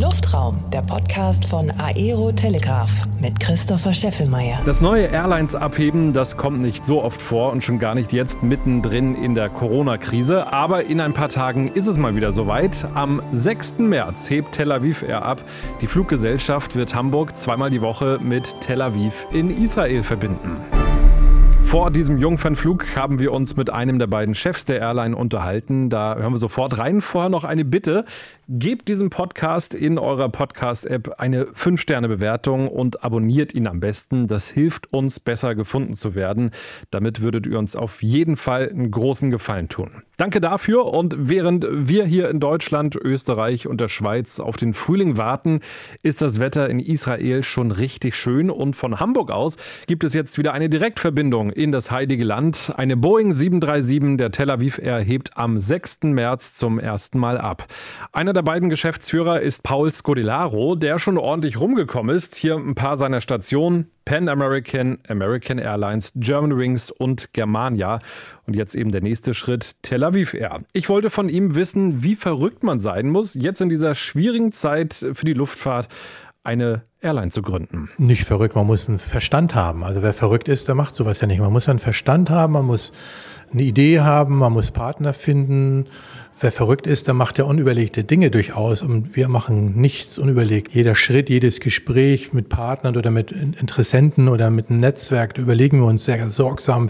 Luftraum, der Podcast von Aero Telegraph mit Christopher Scheffelmeier. Das neue Airlines abheben, das kommt nicht so oft vor und schon gar nicht jetzt mittendrin in der Corona-Krise. Aber in ein paar Tagen ist es mal wieder soweit. Am 6. März hebt Tel Aviv Air ab. Die Fluggesellschaft wird Hamburg zweimal die Woche mit Tel Aviv in Israel verbinden. Vor diesem Jungfernflug haben wir uns mit einem der beiden Chefs der Airline unterhalten. Da hören wir sofort rein. Vorher noch eine Bitte. Gebt diesem Podcast in eurer Podcast-App eine 5-Sterne-Bewertung und abonniert ihn am besten. Das hilft uns, besser gefunden zu werden. Damit würdet ihr uns auf jeden Fall einen großen Gefallen tun. Danke dafür. Und während wir hier in Deutschland, Österreich und der Schweiz auf den Frühling warten, ist das Wetter in Israel schon richtig schön. Und von Hamburg aus gibt es jetzt wieder eine Direktverbindung in das Heilige Land. Eine Boeing 737 der Tel Aviv Air hebt am 6. März zum ersten Mal ab. Einer der beiden Geschäftsführer ist Paul Scodilaro, der schon ordentlich rumgekommen ist. Hier ein paar seiner Stationen. Pan American, American Airlines, Germanwings und Germania. Und jetzt eben der nächste Schritt, Tel Aviv Air. Ich wollte von ihm wissen, wie verrückt man sein muss, jetzt in dieser schwierigen Zeit für die Luftfahrt eine Airline zu gründen. Nicht verrückt, man muss einen Verstand haben. Also wer verrückt ist, der macht sowas ja nicht. Man muss einen Verstand haben, man muss eine Idee haben, man muss Partner finden. Wer verrückt ist, der macht ja unüberlegte Dinge durchaus und wir machen nichts unüberlegt. Jeder Schritt, jedes Gespräch mit Partnern oder mit Interessenten oder mit einem Netzwerk, überlegen wir uns sehr sorgsam,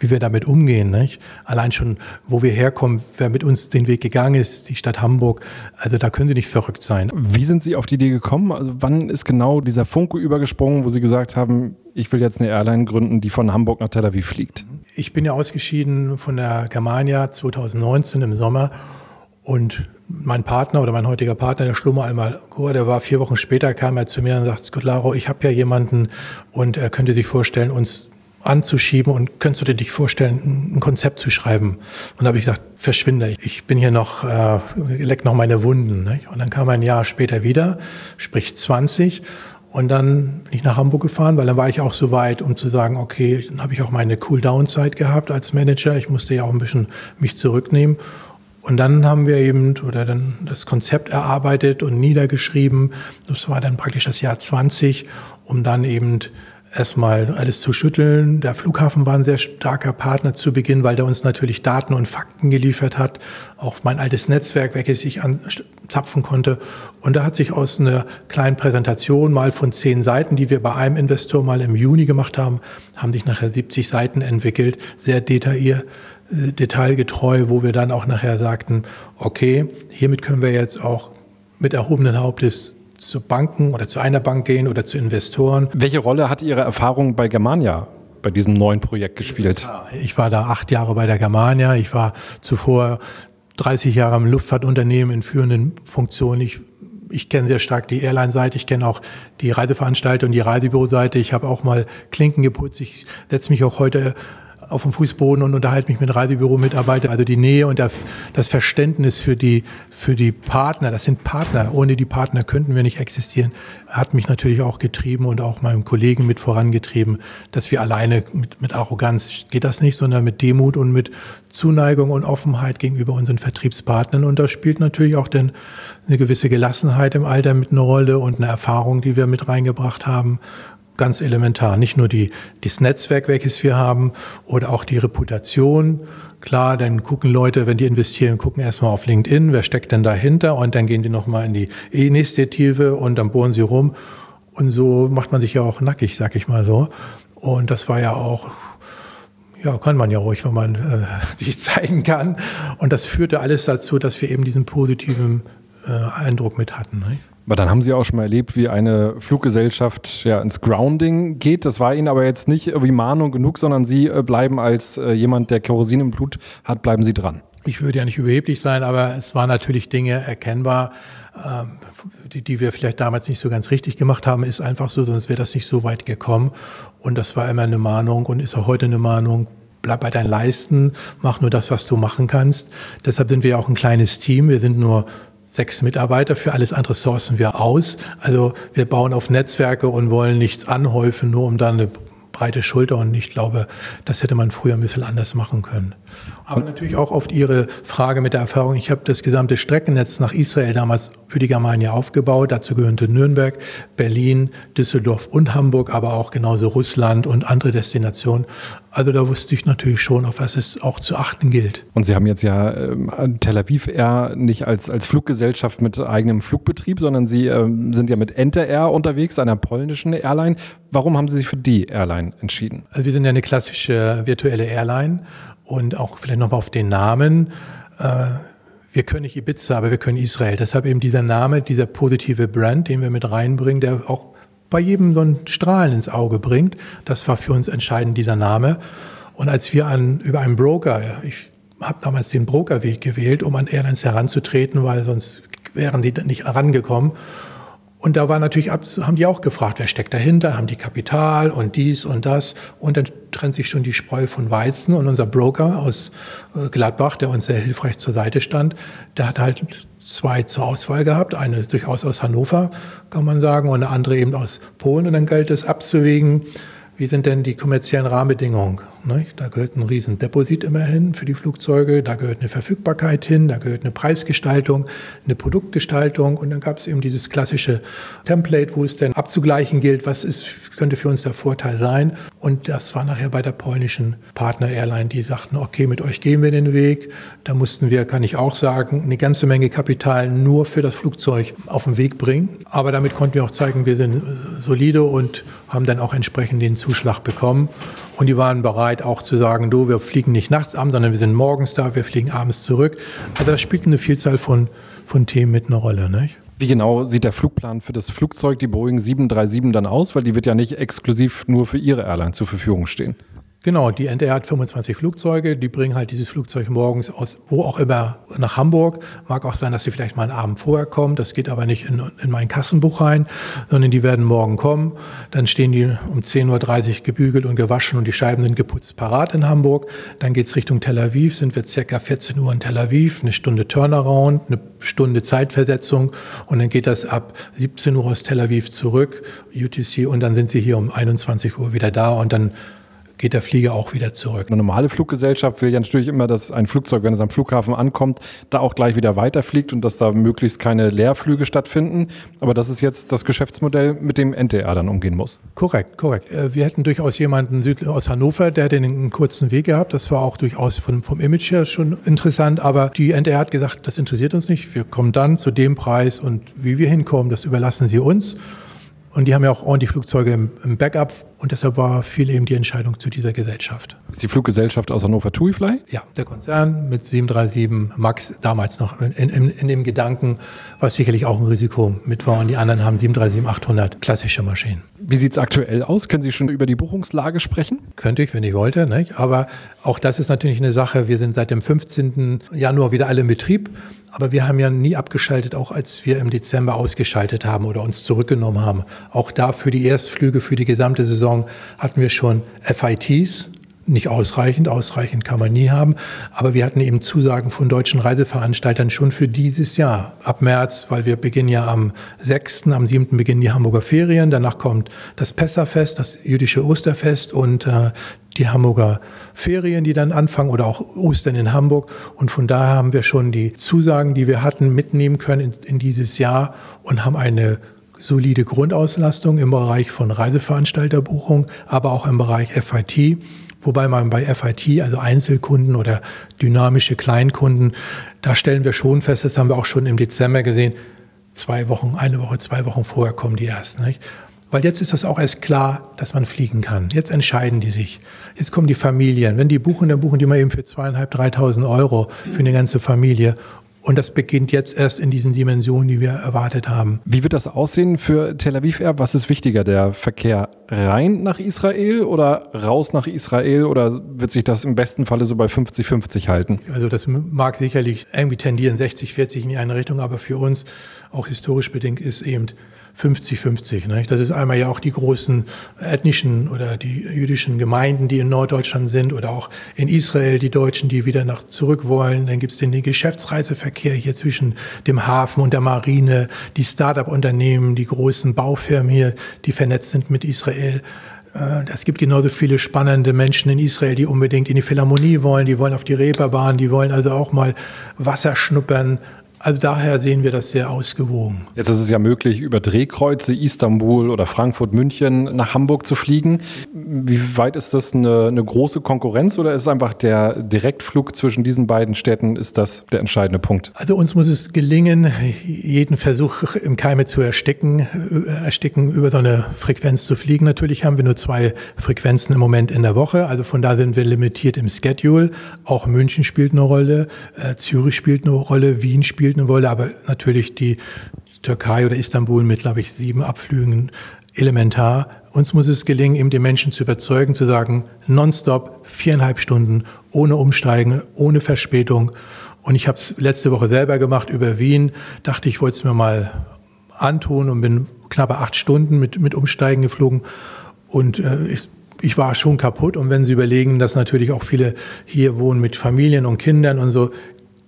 wie wir damit umgehen. Nicht? Allein schon, wo wir herkommen, wer mit uns den Weg gegangen ist, die Stadt Hamburg, also da können Sie nicht verrückt sein. Wie sind Sie auf die Idee gekommen? Also wann ist genau dieser Funke übergesprungen, wo Sie gesagt haben, ich will jetzt eine Airline gründen, die von Hamburg nach Tel Aviv fliegt? Ich bin ja ausgeschieden von der Germania 2019 im Sommer und mein Partner oder mein heutiger Partner, der Schlummer einmal, der war vier Wochen später, kam er zu mir und sagt, Scott Laro, ich habe ja jemanden und er könnte sich vorstellen, uns anzuschieben und könntest du dir dich vorstellen, ein Konzept zu schreiben? Und da habe ich gesagt, verschwinde, ich bin hier noch, äh, leck noch meine Wunden. Nicht? Und dann kam er ein Jahr später wieder, sprich 20 und dann bin ich nach Hamburg gefahren, weil dann war ich auch so weit, um zu sagen, okay, dann habe ich auch meine Cool-Down-Zeit gehabt als Manager. Ich musste ja auch ein bisschen mich zurücknehmen. Und dann haben wir eben oder dann das Konzept erarbeitet und niedergeschrieben. Das war dann praktisch das Jahr 20, um dann eben erstmal alles zu schütteln. Der Flughafen war ein sehr starker Partner zu Beginn, weil der uns natürlich Daten und Fakten geliefert hat. Auch mein altes Netzwerk, welches ich anzapfen konnte. Und da hat sich aus einer kleinen Präsentation mal von zehn Seiten, die wir bei einem Investor mal im Juni gemacht haben, haben sich nachher 70 Seiten entwickelt, sehr detailliert äh, detailgetreu, wo wir dann auch nachher sagten, okay, hiermit können wir jetzt auch mit erhobenen Hauptes zu Banken oder zu einer Bank gehen oder zu Investoren. Welche Rolle hat Ihre Erfahrung bei Germania bei diesem neuen Projekt gespielt? Ich war da acht Jahre bei der Germania. Ich war zuvor 30 Jahre im Luftfahrtunternehmen in führenden Funktionen. Ich, ich kenne sehr stark die Airline-Seite, ich kenne auch die Reiseveranstalter und die Reisebüro-Seite. Ich habe auch mal Klinken geputzt. Ich setze mich auch heute auf dem Fußboden und unterhalte mich mit Reisebüro-Mitarbeitern. Also die Nähe und das Verständnis für die, für die Partner, das sind Partner. Ohne die Partner könnten wir nicht existieren, hat mich natürlich auch getrieben und auch meinem Kollegen mit vorangetrieben, dass wir alleine mit, mit Arroganz geht das nicht, sondern mit Demut und mit Zuneigung und Offenheit gegenüber unseren Vertriebspartnern. Und da spielt natürlich auch denn eine gewisse Gelassenheit im Alter mit eine Rolle und eine Erfahrung, die wir mit reingebracht haben ganz elementar. Nicht nur die, das Netzwerk, welches wir haben, oder auch die Reputation. Klar, dann gucken Leute, wenn die investieren, gucken erstmal auf LinkedIn, wer steckt denn dahinter und dann gehen die nochmal in die Initiative und dann bohren sie rum. Und so macht man sich ja auch nackig, sag ich mal so. Und das war ja auch ja, kann man ja ruhig, wenn man äh, sich zeigen kann. Und das führte alles dazu, dass wir eben diesen positiven äh, Eindruck mit hatten. Ne? Aber dann haben Sie auch schon mal erlebt, wie eine Fluggesellschaft ja ins Grounding geht. Das war Ihnen aber jetzt nicht wie Mahnung genug, sondern Sie äh, bleiben als äh, jemand, der Kerosin im Blut hat, bleiben Sie dran. Ich würde ja nicht überheblich sein, aber es waren natürlich Dinge erkennbar, ähm, die, die wir vielleicht damals nicht so ganz richtig gemacht haben, ist einfach so, sonst wäre das nicht so weit gekommen. Und das war immer eine Mahnung und ist auch heute eine Mahnung bleib bei deinen Leisten, mach nur das, was du machen kannst. Deshalb sind wir auch ein kleines Team. Wir sind nur sechs Mitarbeiter, für alles andere sourcen wir aus. Also wir bauen auf Netzwerke und wollen nichts anhäufen, nur um dann eine breite Schulter und ich glaube, das hätte man früher ein bisschen anders machen können. Aber natürlich auch auf Ihre Frage mit der Erfahrung. Ich habe das gesamte Streckennetz nach Israel damals für die Germania aufgebaut. Dazu gehörte Nürnberg, Berlin, Düsseldorf und Hamburg, aber auch genauso Russland und andere Destinationen. Also da wusste ich natürlich schon, auf was es auch zu achten gilt. Und Sie haben jetzt ja äh, Tel Aviv Air nicht als, als Fluggesellschaft mit eigenem Flugbetrieb, sondern Sie äh, sind ja mit Enter Air unterwegs, einer polnischen Airline. Warum haben Sie sich für die Airline entschieden? Also wir sind ja eine klassische virtuelle Airline und auch vielleicht nochmal auf den Namen. Äh, wir können nicht Ibiza, aber wir können Israel. Deshalb eben dieser Name, dieser positive Brand, den wir mit reinbringen, der auch bei jedem so ein Strahlen ins Auge bringt. Das war für uns entscheidend, dieser Name. Und als wir an, über einen Broker, ich habe damals den Brokerweg gewählt, um an Airlines heranzutreten, weil sonst wären die nicht herangekommen. Und da war natürlich, haben die auch gefragt, wer steckt dahinter, haben die Kapital und dies und das. Und dann trennt sich schon die Spreu von Weizen. Und unser Broker aus äh, Gladbach, der uns sehr hilfreich zur Seite stand, der hat halt zwei zur Auswahl gehabt. Eine durchaus aus Hannover, kann man sagen, und eine andere eben aus Polen. Und dann galt es abzuwägen, wie sind denn die kommerziellen Rahmenbedingungen? Da gehört ein riesen Deposit immerhin für die Flugzeuge, da gehört eine Verfügbarkeit hin, da gehört eine Preisgestaltung, eine Produktgestaltung und dann gab es eben dieses klassische Template, wo es denn abzugleichen gilt, was ist, könnte für uns der Vorteil sein. Und das war nachher bei der polnischen Partner-Airline, die sagten, okay, mit euch gehen wir den Weg. Da mussten wir, kann ich auch sagen, eine ganze Menge Kapital nur für das Flugzeug auf den Weg bringen. Aber damit konnten wir auch zeigen, wir sind solide und haben dann auch entsprechend den Zuschlag bekommen. Und die waren bereit auch zu sagen, du, wir fliegen nicht nachts an, sondern wir sind morgens da, wir fliegen abends zurück. Also da spielt eine Vielzahl von, von Themen mit eine Rolle. Nicht? Wie genau sieht der Flugplan für das Flugzeug, die Boeing 737 dann aus? Weil die wird ja nicht exklusiv nur für Ihre Airline zur Verfügung stehen. Genau, die NDR hat 25 Flugzeuge, die bringen halt dieses Flugzeug morgens aus wo auch immer nach Hamburg. Mag auch sein, dass sie vielleicht mal einen Abend vorher kommen, das geht aber nicht in, in mein Kassenbuch rein, sondern die werden morgen kommen. Dann stehen die um 10.30 Uhr gebügelt und gewaschen und die Scheiben sind geputzt parat in Hamburg. Dann geht's Richtung Tel Aviv, sind wir circa 14 Uhr in Tel Aviv, eine Stunde Turnaround, eine Stunde Zeitversetzung und dann geht das ab 17 Uhr aus Tel Aviv zurück, UTC, und dann sind sie hier um 21 Uhr wieder da und dann geht der Flieger auch wieder zurück. Eine normale Fluggesellschaft will ja natürlich immer, dass ein Flugzeug, wenn es am Flughafen ankommt, da auch gleich wieder weiterfliegt und dass da möglichst keine Leerflüge stattfinden. Aber das ist jetzt das Geschäftsmodell, mit dem NTR dann umgehen muss. Korrekt, korrekt. Äh, wir hätten durchaus jemanden aus Hannover, der den einen kurzen Weg gehabt. Das war auch durchaus vom, vom Image her schon interessant. Aber die NTR hat gesagt, das interessiert uns nicht. Wir kommen dann zu dem Preis und wie wir hinkommen, das überlassen Sie uns. Und die haben ja auch ordentlich Flugzeuge im, Backup und deshalb war viel eben die Entscheidung zu dieser Gesellschaft. Ist die Fluggesellschaft aus Hannover TuiFly? Ja, der Konzern mit 737 MAX damals noch in, in, in dem Gedanken, was sicherlich auch ein Risiko mit war. Und die anderen haben 737-800 klassische Maschinen. Wie sieht es aktuell aus? Können Sie schon über die Buchungslage sprechen? Könnte ich, wenn ich wollte. Nicht? Aber auch das ist natürlich eine Sache. Wir sind seit dem 15. Januar wieder alle in Betrieb. Aber wir haben ja nie abgeschaltet, auch als wir im Dezember ausgeschaltet haben oder uns zurückgenommen haben. Auch da für die Erstflüge, für die gesamte Saison hatten wir schon FITs, nicht ausreichend, ausreichend kann man nie haben, aber wir hatten eben Zusagen von deutschen Reiseveranstaltern schon für dieses Jahr. Ab März, weil wir beginnen ja am 6., am 7. beginnen die Hamburger Ferien, danach kommt das Pessachfest, das jüdische Osterfest und äh, die Hamburger Ferien, die dann anfangen oder auch Ostern in Hamburg. Und von daher haben wir schon die Zusagen, die wir hatten, mitnehmen können in, in dieses Jahr und haben eine solide Grundauslastung im Bereich von Reiseveranstalterbuchung, aber auch im Bereich FIT. Wobei man bei FIT, also Einzelkunden oder dynamische Kleinkunden, da stellen wir schon fest, das haben wir auch schon im Dezember gesehen, zwei Wochen, eine Woche, zwei Wochen vorher kommen die erst. Nicht? Weil jetzt ist das auch erst klar, dass man fliegen kann. Jetzt entscheiden die sich. Jetzt kommen die Familien. Wenn die buchen, dann buchen die mal eben für zweieinhalb, dreitausend Euro für eine ganze Familie. Und das beginnt jetzt erst in diesen Dimensionen, die wir erwartet haben. Wie wird das aussehen für Tel Aviv Air? Was ist wichtiger, der Verkehr rein nach Israel oder raus nach Israel? Oder wird sich das im besten Falle so bei 50-50 halten? Also das mag sicherlich irgendwie tendieren, 60-40 in die eine Richtung, aber für uns, auch historisch bedingt, ist eben 50-50. Das ist einmal ja auch die großen ethnischen oder die jüdischen Gemeinden, die in Norddeutschland sind oder auch in Israel die Deutschen, die wieder nach zurück wollen. Dann gibt es den, den Geschäftsreiseverkehr hier zwischen dem Hafen und der Marine, die Start-up-Unternehmen, die großen Baufirmen hier, die vernetzt sind mit Israel. Äh, es gibt genauso viele spannende Menschen in Israel, die unbedingt in die Philharmonie wollen, die wollen auf die Reeperbahn, die wollen also auch mal Wasser schnuppern Also daher sehen wir das sehr ausgewogen. Jetzt ist es ja möglich, über Drehkreuze Istanbul oder Frankfurt, München nach Hamburg zu fliegen. Wie weit ist das eine, eine große Konkurrenz oder ist einfach der Direktflug zwischen diesen beiden Städten ist das der entscheidende Punkt? Also uns muss es gelingen, jeden Versuch im Keime zu ersticken, ersticken über so eine Frequenz zu fliegen. Natürlich haben wir nur zwei Frequenzen im Moment in der Woche. Also von da sind wir limitiert im Schedule. Auch München spielt eine Rolle, äh, Zürich spielt eine Rolle, Wien spielt spielt eine Rolle, aber natürlich die Türkei oder Istanbul mit, glaube ich, sieben Abflügen elementar. Uns muss es gelingen, eben die Menschen zu überzeugen, zu sagen, nonstop, viereinhalb Stunden, ohne Umsteigen, ohne Verspätung. Und ich habe es letzte Woche selber gemacht über Wien, dachte ich, wollte es mir mal antun und bin knappe acht Stunden mit, mit Umsteigen geflogen. Und äh, ich, ich war schon kaputt. Und wenn Sie überlegen, dass natürlich auch viele hier wohnen mit Familien und Kindern und so,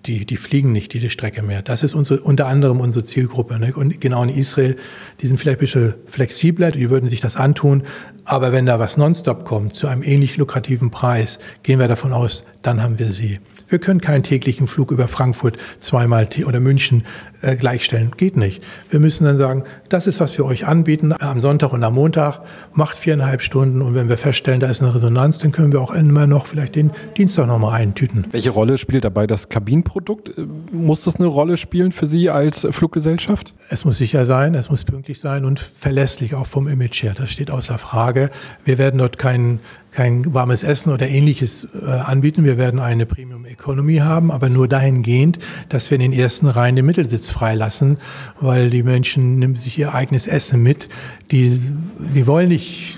die, die fliegen nicht diese Strecke mehr. Das ist unsere, unter anderem unsere Zielgruppe. Ne? Und genau in Israel, die sind vielleicht ein bisschen flexibler, die würden sich das antun. Aber wenn da was nonstop kommt, zu einem ähnlich lukrativen Preis, gehen wir davon aus, dann haben wir sie. Wir können keinen täglichen Flug über Frankfurt zweimal oder München äh, gleichstellen. Geht nicht. Wir müssen dann sagen, das ist, was wir euch anbieten am Sonntag und am Montag. Macht viereinhalb Stunden und wenn wir feststellen, da ist eine Resonanz, dann können wir auch immer noch vielleicht den Dienstag nochmal eintüten. Welche Rolle spielt dabei das Kabinenprodukt? Äh, muss das eine Rolle spielen für Sie als Fluggesellschaft? Es muss sicher sein, es muss pünktlich sein und verlässlich auch vom Image her. Das steht außer Frage. Wir werden dort keinen kein warmes Essen oder ähnliches äh, anbieten. Wir werden eine Premium Economy haben, aber nur dahingehend, dass wir in den ersten Reihen den Mittelsitz freilassen, weil die Menschen nehmen sich ihr eigenes Essen mit. Die, die wollen nicht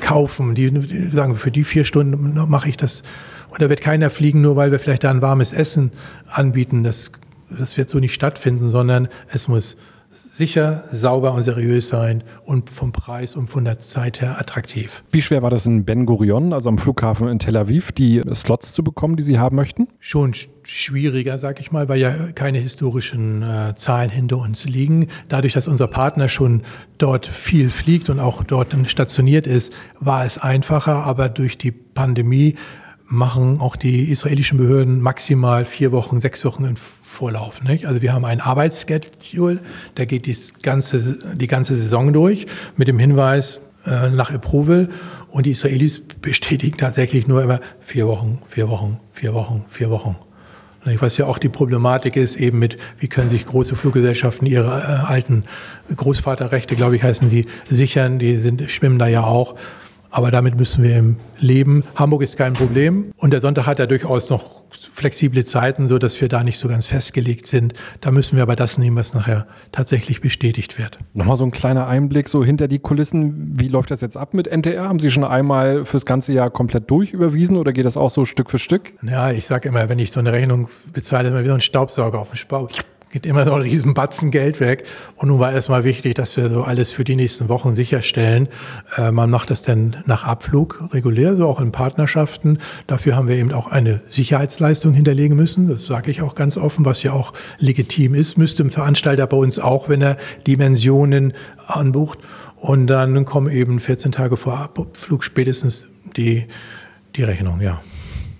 kaufen. Die, die sagen, für die vier Stunden mache ich das. Und da wird keiner fliegen, nur weil wir vielleicht da ein warmes Essen anbieten. Das, das wird so nicht stattfinden, sondern es muss sicher, sauber und seriös sein und vom Preis und von der Zeit her attraktiv. Wie schwer war das in Ben Gurion, also am Flughafen in Tel Aviv, die Slots zu bekommen, die Sie haben möchten? Schon schwieriger, sag ich mal, weil ja keine historischen äh, Zahlen hinter uns liegen. Dadurch, dass unser Partner schon dort viel fliegt und auch dort stationiert ist, war es einfacher, aber durch die Pandemie machen auch die israelischen Behörden maximal vier Wochen, sechs Wochen in Vorlauf. Nicht? Also wir haben ein Arbeitsschedule, der geht die ganze, die ganze Saison durch mit dem Hinweis äh, nach Approval und die Israelis bestätigen tatsächlich nur immer vier Wochen, vier Wochen, vier Wochen, vier Wochen. Was ja auch die Problematik ist, eben mit, wie können sich große Fluggesellschaften ihre äh, alten Großvaterrechte, glaube ich, heißen die, sichern. Die sind, schwimmen da ja auch. Aber damit müssen wir im leben. Hamburg ist kein Problem. Und der Sonntag hat ja durchaus noch flexible Zeiten, so dass wir da nicht so ganz festgelegt sind. Da müssen wir aber das nehmen, was nachher tatsächlich bestätigt wird. Nochmal so ein kleiner Einblick so hinter die Kulissen. Wie läuft das jetzt ab mit NTR? Haben Sie schon einmal fürs ganze Jahr komplett durchüberwiesen oder geht das auch so Stück für Stück? Ja, ich sage immer, wenn ich so eine Rechnung bezahle, ist immer wie so ein Staubsauger auf dem Spauch geht immer so ein riesen Batzen Geld weg. Und nun war erstmal wichtig, dass wir so alles für die nächsten Wochen sicherstellen. Äh, man macht das dann nach Abflug regulär, so auch in Partnerschaften. Dafür haben wir eben auch eine Sicherheitsleistung hinterlegen müssen. Das sage ich auch ganz offen, was ja auch legitim ist. Müsste ein Veranstalter bei uns auch, wenn er Dimensionen anbucht. Und dann kommen eben 14 Tage vor Abflug spätestens die, die Rechnung, ja.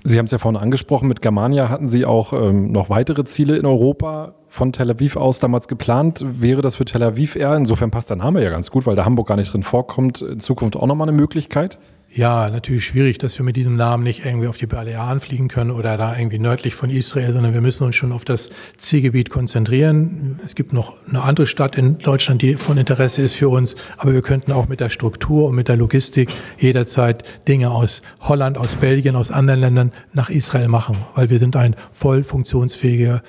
Sie haben es ja vorhin angesprochen, mit Germania hatten Sie auch ähm, noch weitere Ziele in Europa von Tel Aviv aus damals geplant. Wäre das für Tel Aviv eher, insofern passt der Name ja ganz gut, weil da Hamburg gar nicht drin vorkommt, in Zukunft auch nochmal eine Möglichkeit? Ja, natürlich schwierig, dass wir mit diesem Namen nicht irgendwie auf die Balearen fliegen können oder da irgendwie nördlich von Israel, sondern wir müssen uns schon auf das Zielgebiet konzentrieren. Es gibt noch eine andere Stadt in Deutschland, die von Interesse ist für uns, aber wir könnten auch mit der Struktur und mit der Logistik jederzeit Dinge aus Holland, aus Belgien, aus anderen Ländern nach Israel machen, weil wir sind ein voll funktionsfähiger äh,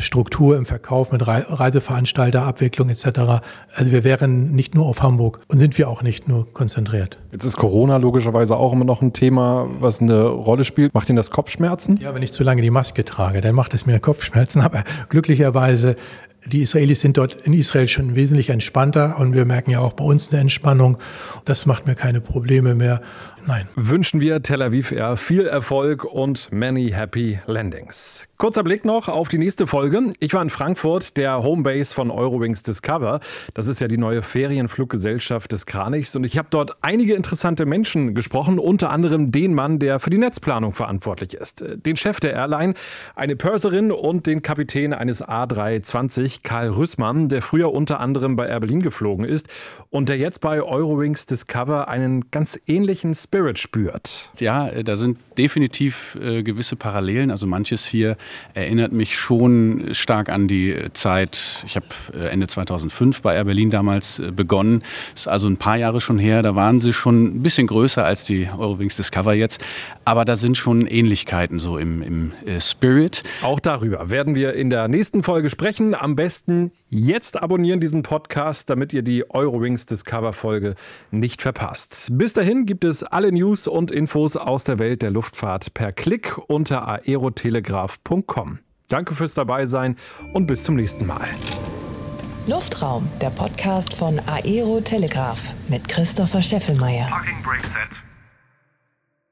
Struktur im Verkauf mit Reiseveranstalterabwicklung etc. Also wir wären nicht nur auf Hamburg und sind wir auch nicht nur konzentriert. Jetzt ist Corona logischerweise auch immer noch ein Thema, was eine Rolle spielt. Macht Ihnen das Kopfschmerzen? Ja, wenn ich zu lange die Maske trage, dann macht es mir Kopfschmerzen. Aber glücklicherweise Die Israelis sind dort in Israel schon wesentlich entspannter und wir merken ja auch bei uns eine Entspannung. Das macht mir keine Probleme mehr. Nein. Wünschen wir Tel Aviv Air viel Erfolg und many happy landings. Kurzer Blick noch auf die nächste Folge. Ich war in Frankfurt, der Homebase von Eurowings Discover. Das ist ja die neue Ferienfluggesellschaft des Kranichs. Und ich habe dort einige interessante Menschen gesprochen, unter anderem den Mann, der für die Netzplanung verantwortlich ist. Den Chef der Airline, eine Purserin und den Kapitän eines A320, Karl Rüssmann, der früher unter anderem bei Air Berlin geflogen ist und der jetzt bei Eurowings Discover einen ganz ähnlichen Spirit Spirit spürt. Ja, äh, da sind definitiv äh, gewisse Parallelen. Also manches hier erinnert mich schon stark an die Zeit, ich habe äh, Ende 2005 bei Air Berlin damals äh, begonnen. Ist also ein paar Jahre schon her. Da waren sie schon ein bisschen größer als die Eurowings Discover jetzt. Aber da sind schon Ähnlichkeiten so im, im äh, Spirit. Auch darüber werden wir in der nächsten Folge sprechen. Am besten jetzt abonnieren diesen Podcast, damit ihr die Eurowings Discover Folge nicht verpasst. Bis dahin gibt es alle News und Infos aus der Welt der Luftfahrt per Klick unter aerotelegraph.com. Danke fürs Dabeisein und bis zum nächsten Mal. Luftraum, der Podcast von Aero Telegraph mit Christopher Scheffelmeier. Parking brake set.